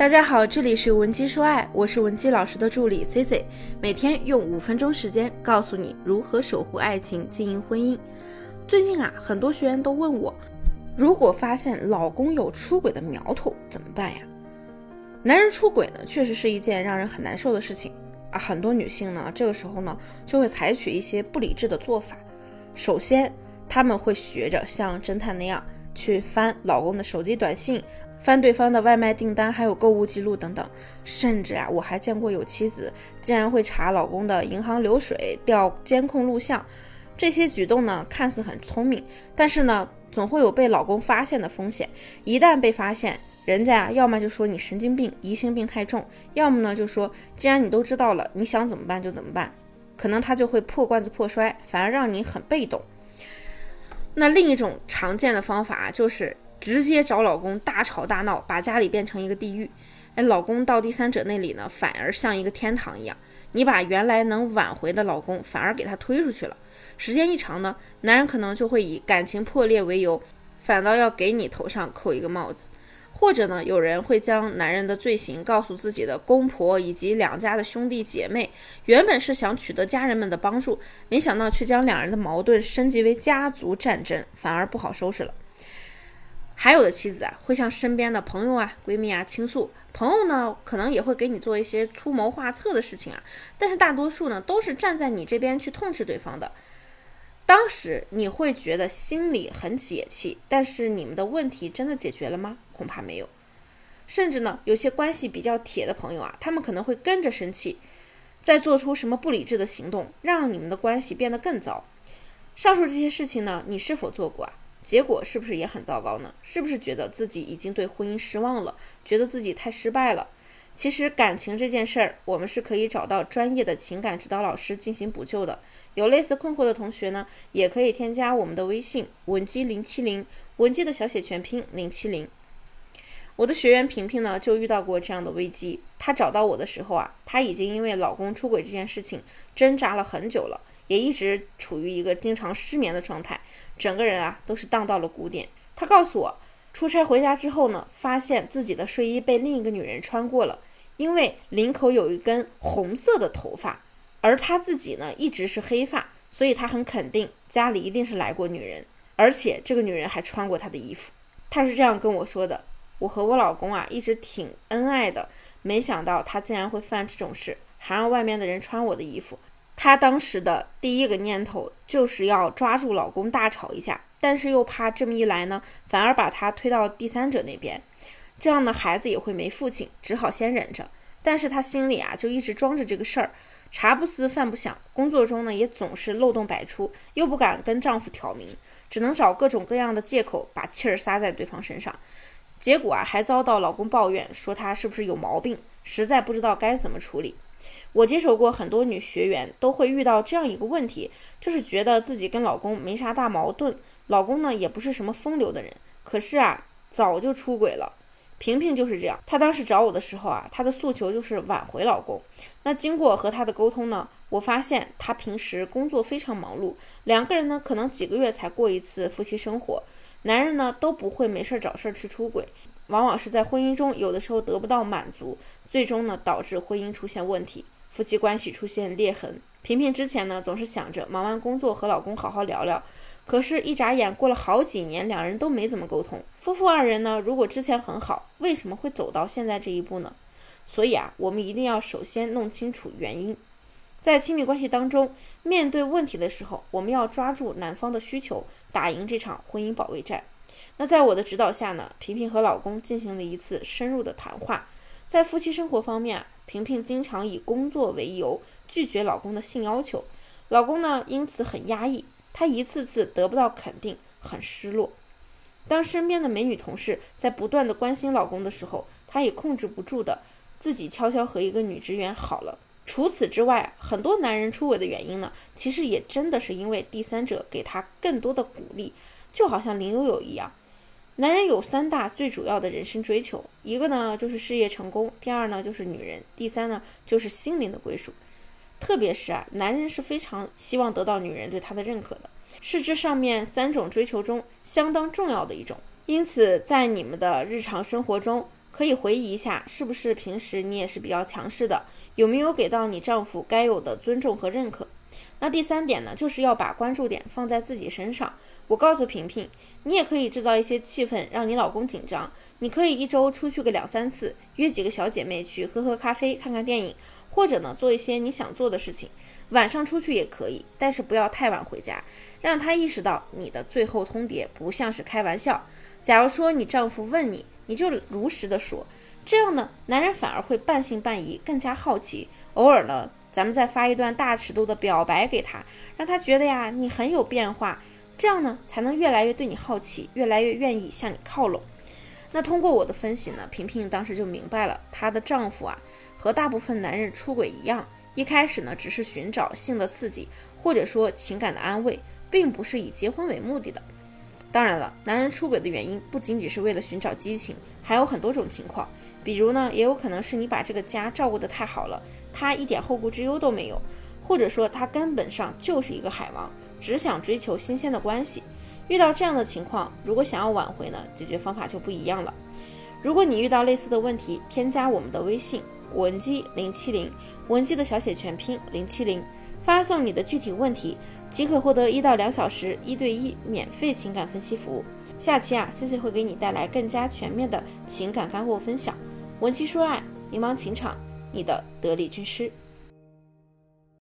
大家好，这里是文姬说爱，我是文姬老师的助理 C C，每天用五分钟时间告诉你如何守护爱情，经营婚姻。最近啊，很多学员都问我，如果发现老公有出轨的苗头怎么办呀？男人出轨呢，确实是一件让人很难受的事情啊。很多女性呢，这个时候呢，就会采取一些不理智的做法。首先，他们会学着像侦探那样去翻老公的手机短信。翻对方的外卖订单，还有购物记录等等，甚至啊，我还见过有妻子竟然会查老公的银行流水、调监控录像。这些举动呢，看似很聪明，但是呢，总会有被老公发现的风险。一旦被发现，人家啊，要么就说你神经病、疑心病太重，要么呢就说既然你都知道了，你想怎么办就怎么办。可能他就会破罐子破摔，反而让你很被动。那另一种常见的方法就是。直接找老公大吵大闹，把家里变成一个地狱。哎，老公到第三者那里呢，反而像一个天堂一样。你把原来能挽回的老公，反而给他推出去了。时间一长呢，男人可能就会以感情破裂为由，反倒要给你头上扣一个帽子。或者呢，有人会将男人的罪行告诉自己的公婆以及两家的兄弟姐妹，原本是想取得家人们的帮助，没想到却将两人的矛盾升级为家族战争，反而不好收拾了。还有的妻子啊，会向身边的朋友啊、闺蜜啊倾诉，朋友呢可能也会给你做一些出谋划策的事情啊，但是大多数呢都是站在你这边去痛斥对方的。当时你会觉得心里很解气，但是你们的问题真的解决了吗？恐怕没有。甚至呢，有些关系比较铁的朋友啊，他们可能会跟着生气，再做出什么不理智的行动，让你们的关系变得更糟。上述这些事情呢，你是否做过啊？结果是不是也很糟糕呢？是不是觉得自己已经对婚姻失望了？觉得自己太失败了？其实感情这件事儿，我们是可以找到专业的情感指导老师进行补救的。有类似困惑的同学呢，也可以添加我们的微信文姬零七零，文姬的小写全拼零七零。我的学员萍萍呢，就遇到过这样的危机。她找到我的时候啊，她已经因为老公出轨这件事情挣扎了很久了。也一直处于一个经常失眠的状态，整个人啊都是荡到了谷点。他告诉我，出差回家之后呢，发现自己的睡衣被另一个女人穿过了，因为领口有一根红色的头发，而他自己呢一直是黑发，所以他很肯定家里一定是来过女人，而且这个女人还穿过他的衣服。他是这样跟我说的：“我和我老公啊一直挺恩爱的，没想到他竟然会犯这种事，还让外面的人穿我的衣服。”她当时的第一个念头就是要抓住老公大吵一架，但是又怕这么一来呢，反而把他推到第三者那边，这样呢孩子也会没父亲，只好先忍着。但是她心里啊就一直装着这个事儿，茶不思饭不想，工作中呢也总是漏洞百出，又不敢跟丈夫挑明，只能找各种各样的借口把气儿撒在对方身上，结果啊还遭到老公抱怨说她是不是有毛病，实在不知道该怎么处理。我接手过很多女学员，都会遇到这样一个问题，就是觉得自己跟老公没啥大矛盾，老公呢也不是什么风流的人，可是啊早就出轨了。萍萍就是这样，她当时找我的时候啊，她的诉求就是挽回老公。那经过和她的沟通呢，我发现她平时工作非常忙碌，两个人呢可能几个月才过一次夫妻生活，男人呢都不会没事找事儿去出轨。往往是在婚姻中，有的时候得不到满足，最终呢导致婚姻出现问题，夫妻关系出现裂痕。萍萍之前呢总是想着忙完工作和老公好好聊聊，可是，一眨眼过了好几年，两人都没怎么沟通。夫妇二人呢，如果之前很好，为什么会走到现在这一步呢？所以啊，我们一定要首先弄清楚原因。在亲密关系当中，面对问题的时候，我们要抓住男方的需求，打赢这场婚姻保卫战。那在我的指导下呢，萍萍和老公进行了一次深入的谈话。在夫妻生活方面啊，萍萍经常以工作为由拒绝老公的性要求，老公呢因此很压抑，他一次次得不到肯定，很失落。当身边的美女同事在不断的关心老公的时候，他也控制不住的自己悄悄和一个女职员好了。除此之外，很多男人出轨的原因呢，其实也真的是因为第三者给他更多的鼓励，就好像林有有一样。男人有三大最主要的人生追求，一个呢就是事业成功，第二呢就是女人，第三呢就是心灵的归属。特别是啊，男人是非常希望得到女人对他的认可的，是这上面三种追求中相当重要的一种。因此，在你们的日常生活中，可以回忆一下，是不是平时你也是比较强势的？有没有给到你丈夫该有的尊重和认可？那第三点呢，就是要把关注点放在自己身上。我告诉平平，你也可以制造一些气氛，让你老公紧张。你可以一周出去个两三次，约几个小姐妹去喝喝咖啡、看看电影，或者呢做一些你想做的事情。晚上出去也可以，但是不要太晚回家，让他意识到你的最后通牒不像是开玩笑。假如说你丈夫问你，你就如实的说，这样呢，男人反而会半信半疑，更加好奇。偶尔呢。咱们再发一段大尺度的表白给他，让他觉得呀你很有变化，这样呢才能越来越对你好奇，越来越愿意向你靠拢。那通过我的分析呢，萍萍当时就明白了，她的丈夫啊和大部分男人出轨一样，一开始呢只是寻找性的刺激，或者说情感的安慰，并不是以结婚为目的的。当然了，男人出轨的原因不仅仅是为了寻找激情，还有很多种情况。比如呢，也有可能是你把这个家照顾得太好了，他一点后顾之忧都没有，或者说他根本上就是一个海王，只想追求新鲜的关系。遇到这样的情况，如果想要挽回呢，解决方法就不一样了。如果你遇到类似的问题，添加我们的微信文姬零七零，文姬的小写全拼零七零，发送你的具体问题，即可获得一到两小时一对一免费情感分析服务。下期啊，C C 会给你带来更加全面的情感干货分享。文姬说爱，迷茫情场，你的得力军师。